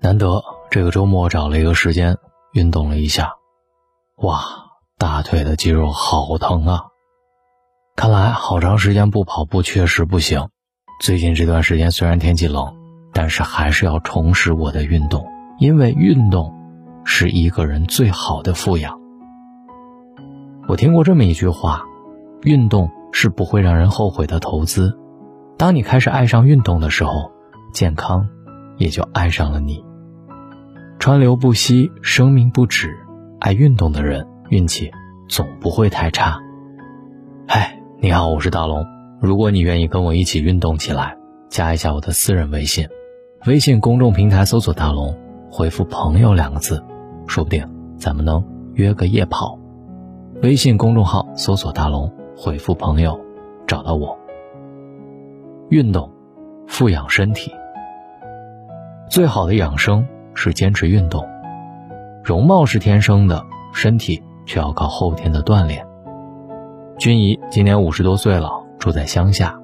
难得这个周末找了一个时间运动了一下，哇，大腿的肌肉好疼啊！看来好长时间不跑步确实不行。最近这段时间虽然天气冷，但是还是要重拾我的运动，因为运动是一个人最好的富养。我听过这么一句话：运动是不会让人后悔的投资。当你开始爱上运动的时候，健康也就爱上了你。川流不息，生命不止。爱运动的人运气总不会太差。嗨，你好，我是大龙。如果你愿意跟我一起运动起来，加一下我的私人微信，微信公众平台搜索“大龙”，回复“朋友”两个字，说不定咱们能约个夜跑。微信公众号搜索“大龙”，回复“朋友”，找到我。运动，富养身体。最好的养生。是坚持运动，容貌是天生的，身体却要靠后天的锻炼。君怡今年五十多岁了，住在乡下，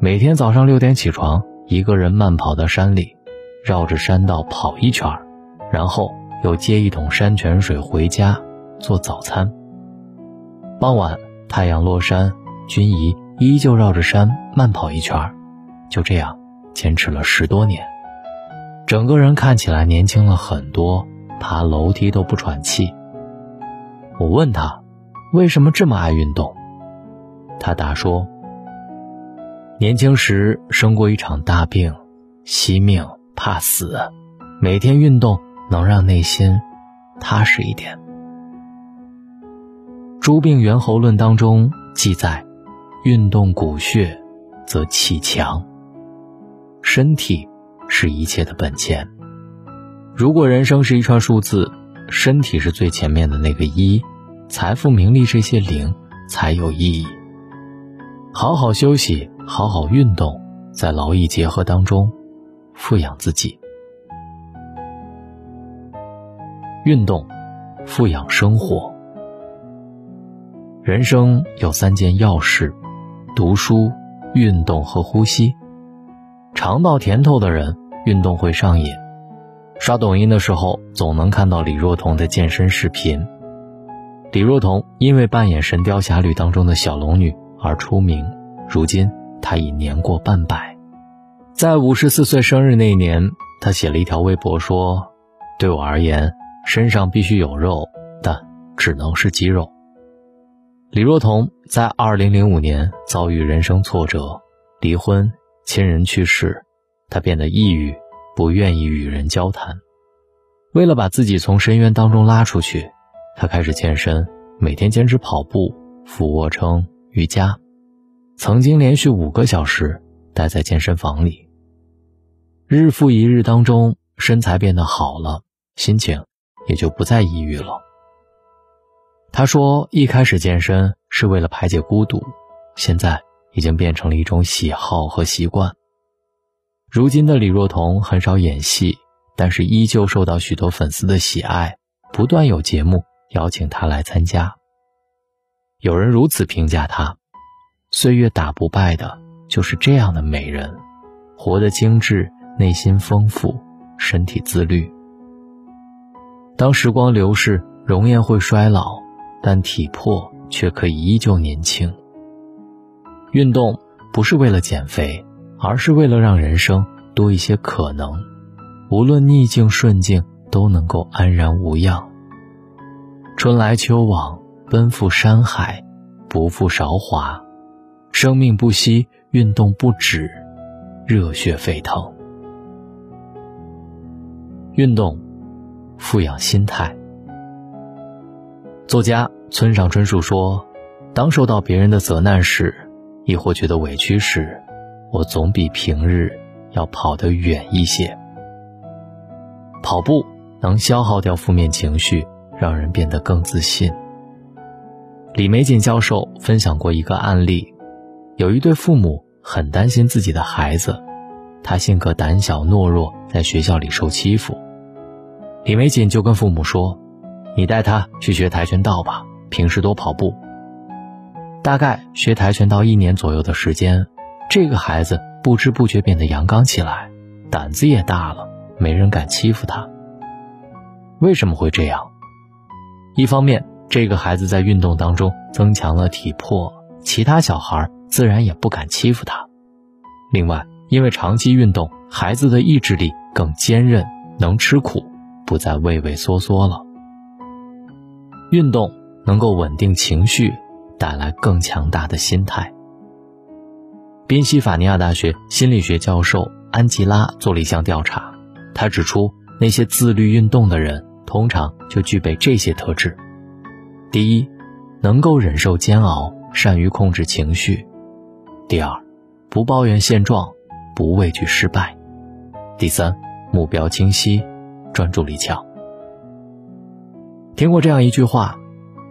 每天早上六点起床，一个人慢跑到山里，绕着山道跑一圈，然后又接一桶山泉水回家做早餐。傍晚太阳落山，君怡依旧绕着山慢跑一圈，就这样坚持了十多年。整个人看起来年轻了很多，爬楼梯都不喘气。我问他，为什么这么爱运动？他答说：年轻时生过一场大病，惜命怕死，每天运动能让内心踏实一点。《诸病源候论》当中记载，运动骨血，则气强。身体。是一切的本钱。如果人生是一串数字，身体是最前面的那个一，财富、名利这些零才有意义。好好休息，好好运动，在劳逸结合当中，富养自己。运动，富养生活。人生有三件要事：读书、运动和呼吸。尝到甜头的人，运动会上瘾。刷抖音的时候，总能看到李若彤的健身视频。李若彤因为扮演《神雕侠侣》当中的小龙女而出名，如今她已年过半百。在五十四岁生日那年，她写了一条微博说：“对我而言，身上必须有肉，但只能是肌肉。”李若彤在二零零五年遭遇人生挫折，离婚。亲人去世，他变得抑郁，不愿意与人交谈。为了把自己从深渊当中拉出去，他开始健身，每天坚持跑步、俯卧撑、瑜伽，曾经连续五个小时待在健身房里。日复一日当中，身材变得好了，心情也就不再抑郁了。他说：“一开始健身是为了排解孤独，现在。”已经变成了一种喜好和习惯。如今的李若彤很少演戏，但是依旧受到许多粉丝的喜爱，不断有节目邀请她来参加。有人如此评价她：岁月打不败的就是这样的美人，活得精致，内心丰富，身体自律。当时光流逝，容颜会衰老，但体魄却可以依旧年轻。运动不是为了减肥，而是为了让人生多一些可能。无论逆境顺境，都能够安然无恙。春来秋往，奔赴山海，不负韶华。生命不息，运动不止，热血沸腾。运动，富养心态。作家村上春树说：“当受到别人的责难时。”亦或觉得委屈时，我总比平日要跑得远一些。跑步能消耗掉负面情绪，让人变得更自信。李玫瑾教授分享过一个案例：有一对父母很担心自己的孩子，他性格胆小懦弱，在学校里受欺负。李玫瑾就跟父母说：“你带他去学跆拳道吧，平时多跑步。”大概学跆拳道一年左右的时间，这个孩子不知不觉变得阳刚起来，胆子也大了，没人敢欺负他。为什么会这样？一方面，这个孩子在运动当中增强了体魄，其他小孩自然也不敢欺负他。另外，因为长期运动，孩子的意志力更坚韧，能吃苦，不再畏畏缩缩了。运动能够稳定情绪，带来更强大的心态。宾夕法尼亚大学心理学教授安吉拉做了一项调查，他指出，那些自律运动的人通常就具备这些特质：第一，能够忍受煎熬，善于控制情绪；第二，不抱怨现状，不畏惧失败；第三，目标清晰，专注力强。听过这样一句话：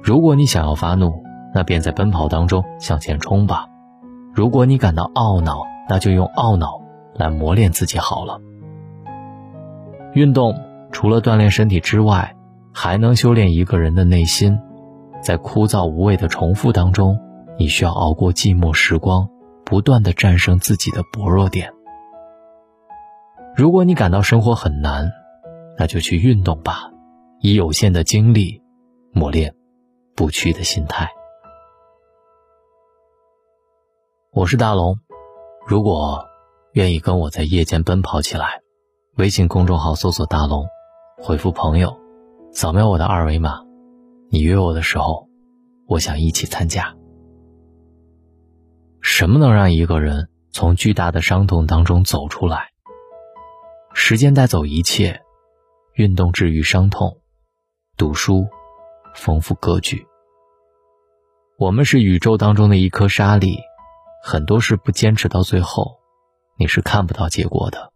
如果你想要发怒，那便在奔跑当中向前冲吧。如果你感到懊恼，那就用懊恼来磨练自己好了。运动除了锻炼身体之外，还能修炼一个人的内心。在枯燥无味的重复当中，你需要熬过寂寞时光，不断的战胜自己的薄弱点。如果你感到生活很难，那就去运动吧，以有限的精力磨练不屈的心态。我是大龙，如果愿意跟我在夜间奔跑起来，微信公众号搜索“大龙”，回复“朋友”，扫描我的二维码，你约我的时候，我想一起参加。什么能让一个人从巨大的伤痛当中走出来？时间带走一切，运动治愈伤痛，读书丰富格局。我们是宇宙当中的一颗沙粒。很多事不坚持到最后，你是看不到结果的。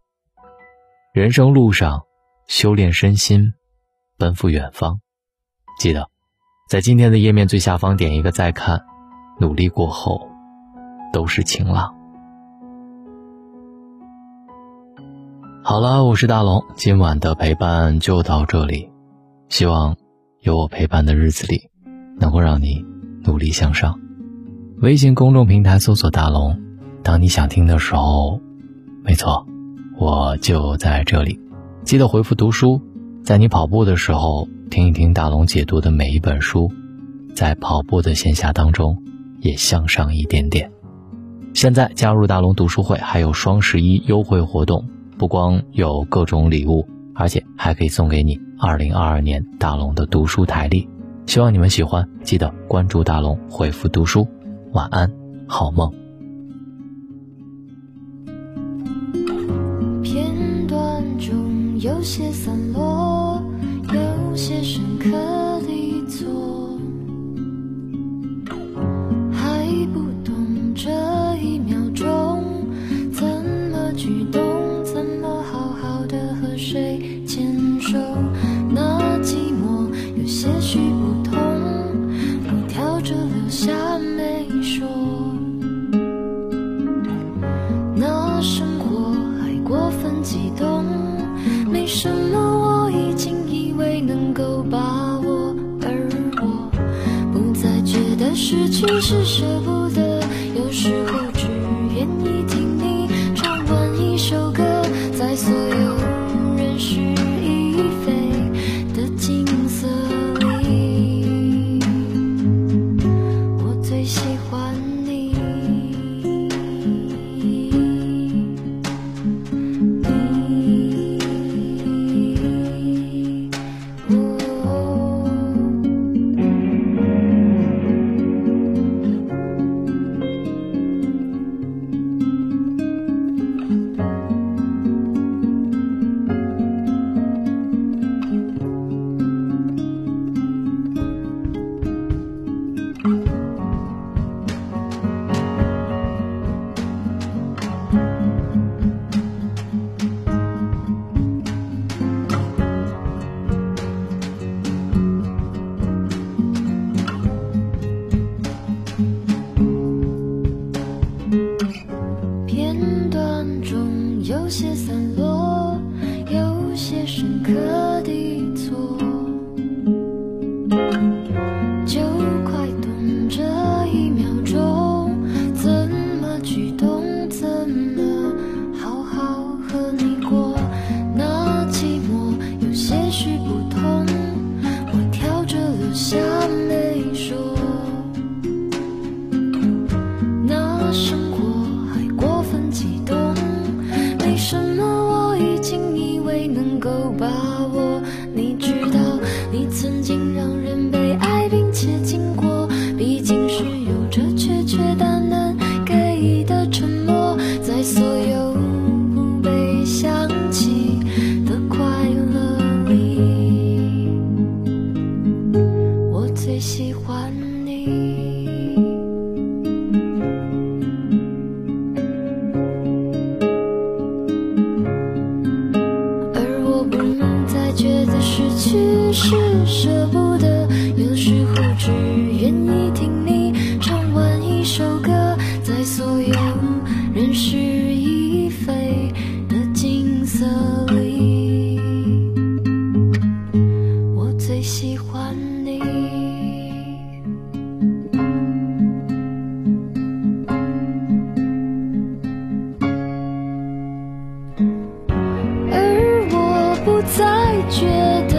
人生路上，修炼身心，奔赴远方。记得，在今天的页面最下方点一个再看。努力过后，都是晴朗。好了，我是大龙，今晚的陪伴就到这里。希望有我陪伴的日子里，能够让你努力向上。微信公众平台搜索“大龙”，当你想听的时候，没错，我就在这里。记得回复“读书”，在你跑步的时候听一听大龙解读的每一本书，在跑步的闲暇当中也向上一点点。现在加入大龙读书会还有双十一优惠活动，不光有各种礼物，而且还可以送给你2022年大龙的读书台历。希望你们喜欢，记得关注大龙，回复“读书”。晚安，好梦。片段中有些散落，有些深刻地错，还不懂这一秒钟怎么举动，失去是舍不得，有时候只愿意有些散落有些深刻的再觉得。